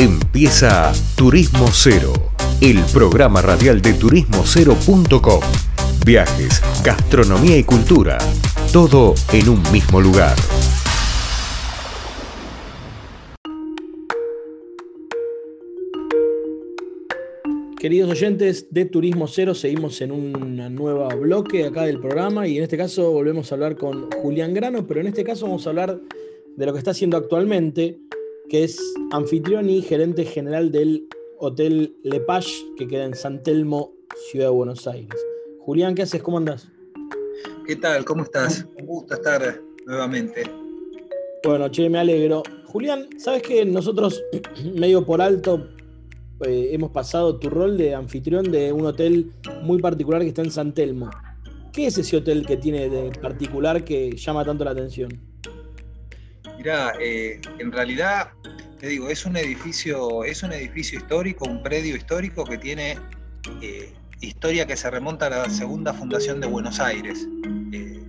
Empieza Turismo Cero, el programa radial de turismocero.com. Viajes, gastronomía y cultura, todo en un mismo lugar. Queridos oyentes de Turismo Cero, seguimos en un nuevo bloque acá del programa y en este caso volvemos a hablar con Julián Grano, pero en este caso vamos a hablar de lo que está haciendo actualmente que es anfitrión y gerente general del Hotel Le Page, que queda en San Telmo, Ciudad de Buenos Aires. Julián, ¿qué haces? ¿Cómo andás? ¿Qué tal? ¿Cómo estás? Un gusto estar nuevamente. Bueno, che, me alegro. Julián, ¿sabes que nosotros, medio por alto, eh, hemos pasado tu rol de anfitrión de un hotel muy particular que está en San Telmo? ¿Qué es ese hotel que tiene de particular que llama tanto la atención? Mirá, eh, en realidad, te digo, es un edificio, es un edificio histórico, un predio histórico que tiene eh, historia que se remonta a la segunda fundación de Buenos Aires. Eh,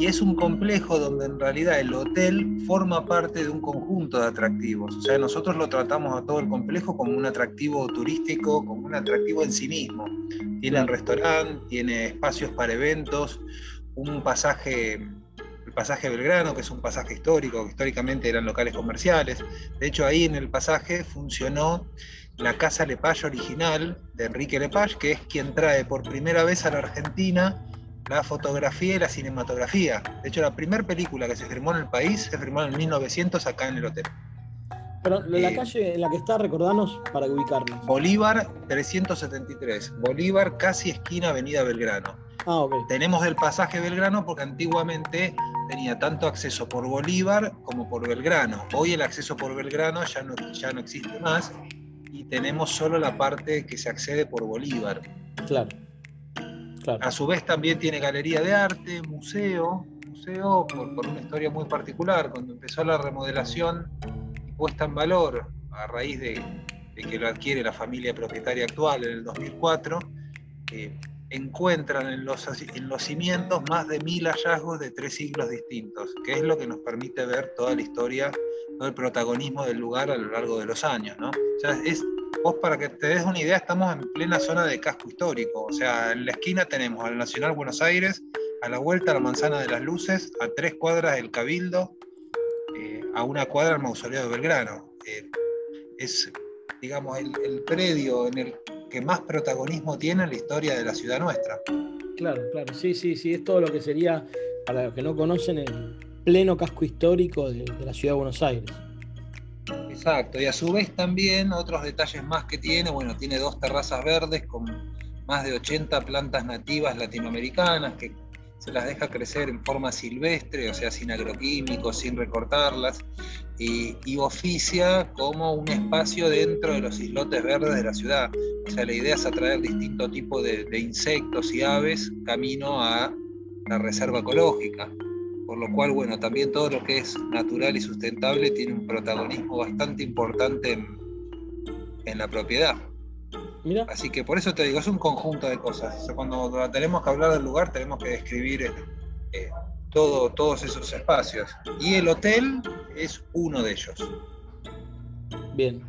y es un complejo donde en realidad el hotel forma parte de un conjunto de atractivos. O sea, nosotros lo tratamos a todo el complejo como un atractivo turístico, como un atractivo en sí mismo. Tiene el restaurante, tiene espacios para eventos, un pasaje pasaje Belgrano, que es un pasaje histórico, que históricamente eran locales comerciales. De hecho, ahí en el pasaje funcionó la Casa Lepage original de Enrique Lepage, que es quien trae por primera vez a la Argentina la fotografía y la cinematografía. De hecho, la primera película que se firmó en el país se firmó en 1900 acá en el hotel. Pero la eh, calle en la que está, recordanos para ubicarnos. Bolívar 373. Bolívar, casi esquina Avenida Belgrano. Ah, Tenemos el pasaje Belgrano porque antiguamente tenía tanto acceso por Bolívar como por Belgrano. Hoy el acceso por Belgrano ya no, ya no existe más y tenemos solo la parte que se accede por Bolívar. Claro. A su vez también tiene galería de arte, museo, museo por, una historia muy particular. Cuando empezó la remodelación y puesta en valor a raíz de, que lo adquiere la familia propietaria actual en el 2004, eh, encuentran en los, en los cimientos más de mil hallazgos de tres siglos distintos, que es lo que nos permite ver toda la historia, todo el protagonismo del lugar a lo largo de los años. ¿no? O sea, es, vos para que te des una idea, estamos en plena zona de casco histórico, o sea, en la esquina tenemos al Nacional Buenos Aires, a la vuelta a la Manzana de las Luces, a tres cuadras del Cabildo, eh, a una cuadra el Mausoleo de Belgrano. Eh, es, digamos, el, el predio en el que más protagonismo tiene en la historia de la ciudad nuestra. Claro, claro, sí, sí, sí, es todo lo que sería, para los que no conocen, el pleno casco histórico de, la ciudad de Buenos Aires. Exacto, y a su vez también otros detalles más que tiene, bueno, tiene dos terrazas verdes con más de 80 plantas nativas latinoamericanas que se las deja crecer en forma silvestre, o sea, sin agroquímicos, sin recortarlas, y, oficia como un espacio dentro de los islotes verdes de la ciudad. O sea, la idea es atraer distinto tipo de, insectos y aves camino a la reserva ecológica. Por lo cual, bueno, también todo lo que es natural y sustentable tiene un protagonismo bastante importante en la propiedad. Así que por eso te digo, es un conjunto de cosas. cuando tenemos que hablar del lugar, tenemos que describir eh, todo, todos esos espacios. Y el hotel es uno de ellos. Bien.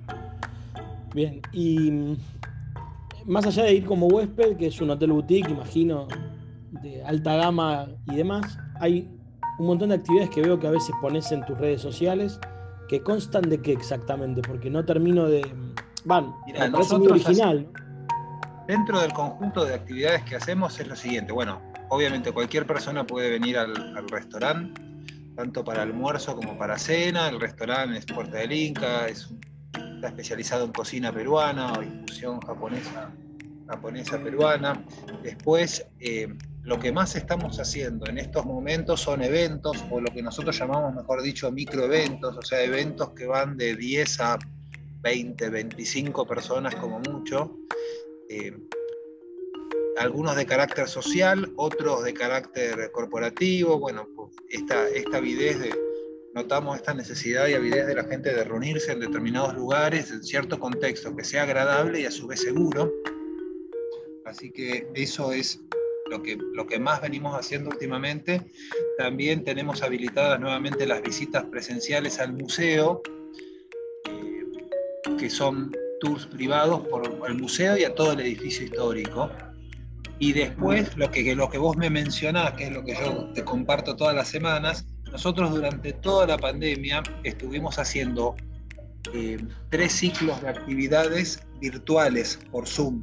Bien. Y mm, más allá de ir como huésped, que es un hotel boutique, imagino, de alta gama y demás, hay un montón de actividades que veo que a veces pones en tus redes sociales que constan de qué exactamente, porque no termino de van, original. Dentro del conjunto de actividades que hacemos es lo siguiente. Bueno, obviamente cualquier persona puede venir al, restaurante, tanto para almuerzo como para cena. El restaurante es Puerta del Inca, es, está especializado en cocina peruana o infusión japonesa, japonesa peruana. Después, eh, lo que más estamos haciendo en estos momentos son eventos, o lo que nosotros llamamos, mejor dicho, microeventos, o sea, eventos que van de 10 a 20, 25 personas como mucho, eh, algunos de carácter social, otros de carácter corporativo, bueno, pues esta, avidez de, notamos esta necesidad y avidez de la gente de reunirse en determinados lugares, en cierto contexto, que sea agradable y a su vez seguro. Así que eso es lo que, lo que más venimos haciendo últimamente. También tenemos habilitadas nuevamente las visitas presenciales al museo, que son tours privados por el museo y a todo el edificio histórico. Y después lo que, lo que vos me mencionás, que es lo que yo te comparto todas las semanas, nosotros durante toda la pandemia estuvimos haciendo eh, tres ciclos de actividades virtuales por Zoom,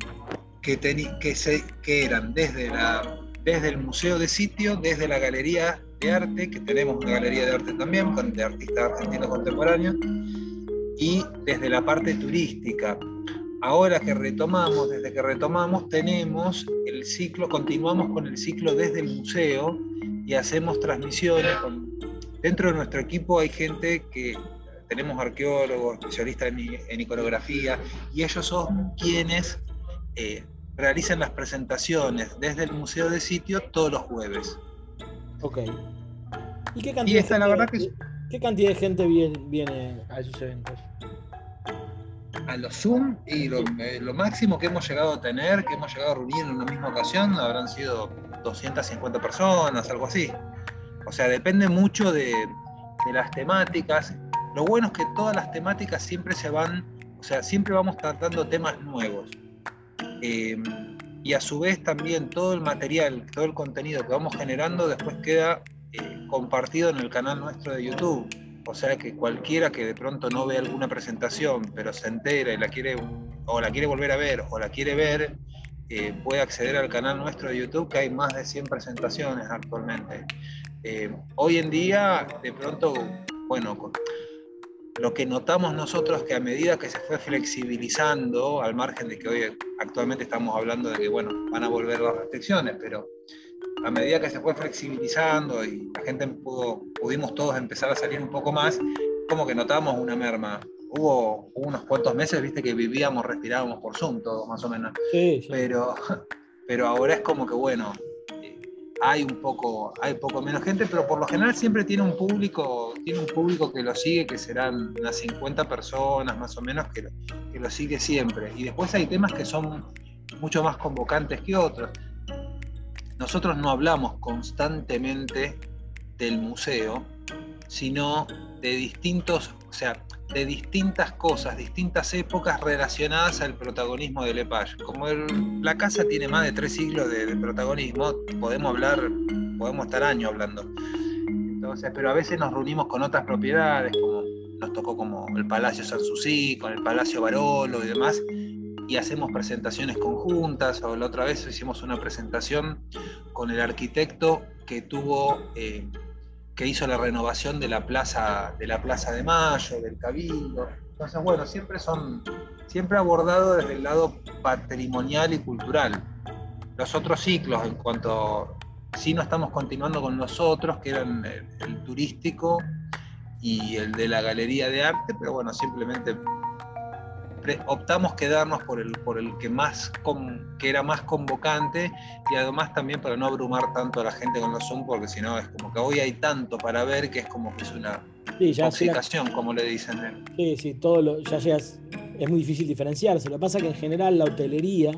que, que, se, que eran desde, la, desde el Museo de Sitio, desde la Galería de Arte, que tenemos una galería de arte también, de artistas argentinos contemporáneos, y desde la parte turística. Ahora que retomamos, desde que retomamos, tenemos el ciclo, continuamos con el ciclo desde el museo y hacemos transmisiones. dentro de nuestro equipo hay gente que tenemos arqueólogos, especialistas en, iconografía, y ellos son quienes eh, realizan las presentaciones desde el museo de sitio todos los jueves. Ok. ¿Y qué cantidad, de, gente, la verdad que... ¿qué cantidad de gente viene, a esos eventos? a los Zoom y eh, lo, máximo que hemos llegado a tener, que hemos llegado a reunir en una misma ocasión, habrán sido 250 personas, algo así. O sea, depende mucho de, las temáticas. Lo bueno es que todas las temáticas siempre se van, o sea, siempre vamos tratando temas nuevos. Eh, y a su vez también todo el material, todo el contenido que vamos generando después queda compartido en el canal nuestro de YouTube. O sea que cualquiera que de pronto no ve alguna presentación, pero se entera y la quiere, o la quiere volver a ver, o la quiere ver, eh, puede acceder al canal nuestro de YouTube, que hay más de 100 presentaciones actualmente. Eh, hoy en día, de pronto, bueno, lo que notamos nosotros que a medida que se fue flexibilizando, al margen de que hoy actualmente estamos hablando de que, bueno, van a volver las restricciones, pero a medida que se fue flexibilizando y la gente pudo, pudimos todos empezar a salir un poco más, como que notamos una merma. Hubo, unos cuantos meses, viste, que vivíamos, respirábamos por Zoom todos, más o menos. Pero, pero ahora es como que, bueno, hay un poco, hay poco menos gente, pero por lo general siempre tiene un público, tiene un público que lo sigue, que serán unas 50 personas más o menos que, que lo sigue siempre. Y después hay temas que son mucho más convocantes que otros nosotros no hablamos constantemente del museo, sino de distintos, o sea, de distintas cosas, distintas épocas relacionadas al protagonismo de Lepage. Como la casa tiene más de tres siglos de, protagonismo, podemos hablar, podemos estar años hablando. Entonces, pero a veces nos reunimos con otras propiedades, como nos tocó como el Palacio Sanssouci, con el Palacio Barolo y demás, y hacemos presentaciones conjuntas, o la otra vez hicimos una presentación con el arquitecto que tuvo, eh, que hizo la renovación de la plaza de la Plaza de Mayo, del Cabildo. Entonces, bueno, siempre son, siempre abordado desde el lado patrimonial y cultural. Los otros ciclos, en cuanto sí no estamos continuando con los otros, que eran el turístico y el de la galería de arte, pero bueno, simplemente optamos quedarnos por el, por el que, más que era más convocante y además también para no abrumar tanto a la gente con los Zoom, porque si no es como que hoy hay tanto para ver que es como que es una sí, como le dicen. Sí, sí, todo lo, ya, es, es muy difícil diferenciarse. Lo que pasa es que en general la hotelería,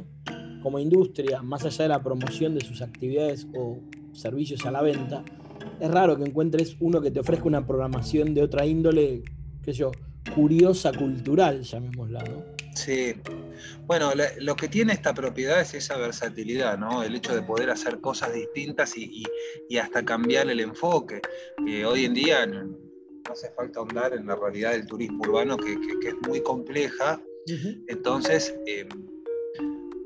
como industria, más allá de la promoción de sus actividades o servicios a la venta, es raro que encuentres uno que te ofrezca una programación de otra índole, qué sé yo, curiosa cultural, llamémosla, ¿no? Sí. Bueno, lo que tiene esta propiedad es esa versatilidad, ¿no? El hecho de poder hacer cosas distintas y, hasta cambiar el enfoque. hoy en día no, hace falta ahondar en la realidad del turismo urbano, que, es muy compleja. Entonces, em,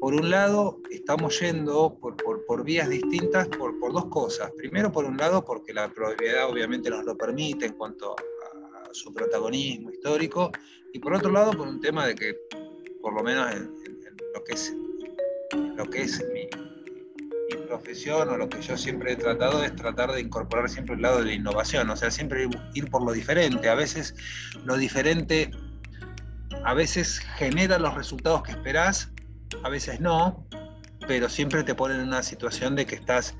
por un lado, estamos yendo por, vías distintas por, por, dos cosas. Primero, por un lado, porque la propiedad obviamente nos lo permite en cuanto a su protagonismo histórico, y por otro lado por un tema de que, por lo menos en, lo que es, lo que es mi, profesión o lo que yo siempre he tratado es tratar de incorporar siempre el lado de la innovación, o sea, siempre ir por lo diferente. A veces lo diferente, a veces genera los resultados que esperás, a veces no, pero siempre te pone en una situación de que estás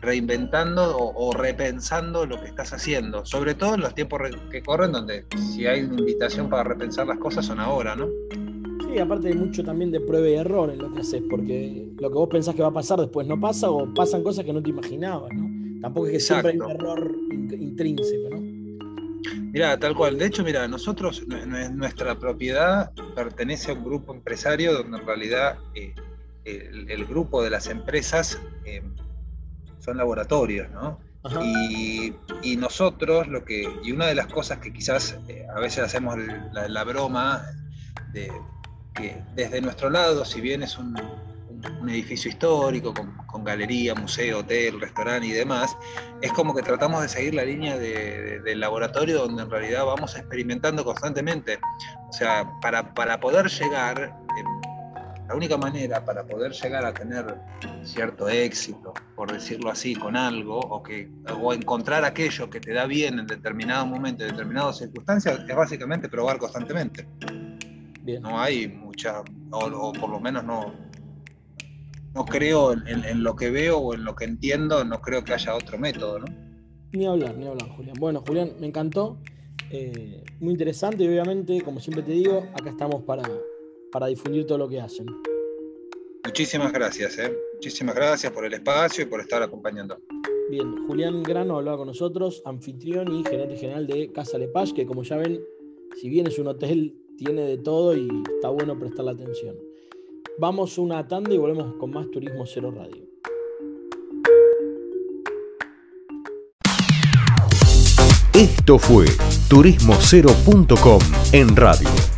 reinventando o, repensando lo que estás haciendo, sobre todo en los tiempos que corren, donde si hay una invitación para repensar las cosas son ahora, ¿no? Sí, aparte hay mucho también de prueba y error en lo que haces, porque lo que vos pensás que va a pasar después no pasa o pasan cosas que no te imaginabas, ¿no? Tampoco es que siempre hay un error intrínseco, ¿no? Mira, tal cual. De hecho, mira, nosotros, nuestra propiedad pertenece a un grupo empresario donde en realidad eh, el, grupo de las empresas eh, son laboratorios, ¿no? Y, nosotros, lo que, y una de las cosas que quizás eh, a veces hacemos la, broma, de que desde nuestro lado, si bien es un, edificio histórico con, galería, museo, hotel, restaurante y demás, es como que tratamos de seguir la línea del laboratorio donde en realidad vamos experimentando constantemente. O sea, para, para poder llegar, la única manera para poder llegar a tener cierto éxito, por decirlo así, con algo, o, que, o encontrar aquello que te da bien en determinado momento, en determinadas circunstancias, es básicamente probar constantemente. No hay mucha, o, por lo menos no, no creo en, lo que veo o en lo que entiendo, no creo que haya otro método, ¿no? Ni hablar, ni hablar, Julián. Bueno, Julián, me encantó. Eh, muy interesante y obviamente, como siempre te digo, acá estamos para, para difundir todo lo que hacen. Muchísimas gracias, ¿eh? muchísimas gracias por el espacio y por estar acompañando. Bien, Julián Grano hablaba con nosotros, anfitrión y gerente general de Casa Lepage, que como ya ven, si bien es un hotel, tiene de todo y está bueno prestar la atención. Vamos una tanda y volvemos con más Turismo Cero Radio. Esto fue turismocero.com en radio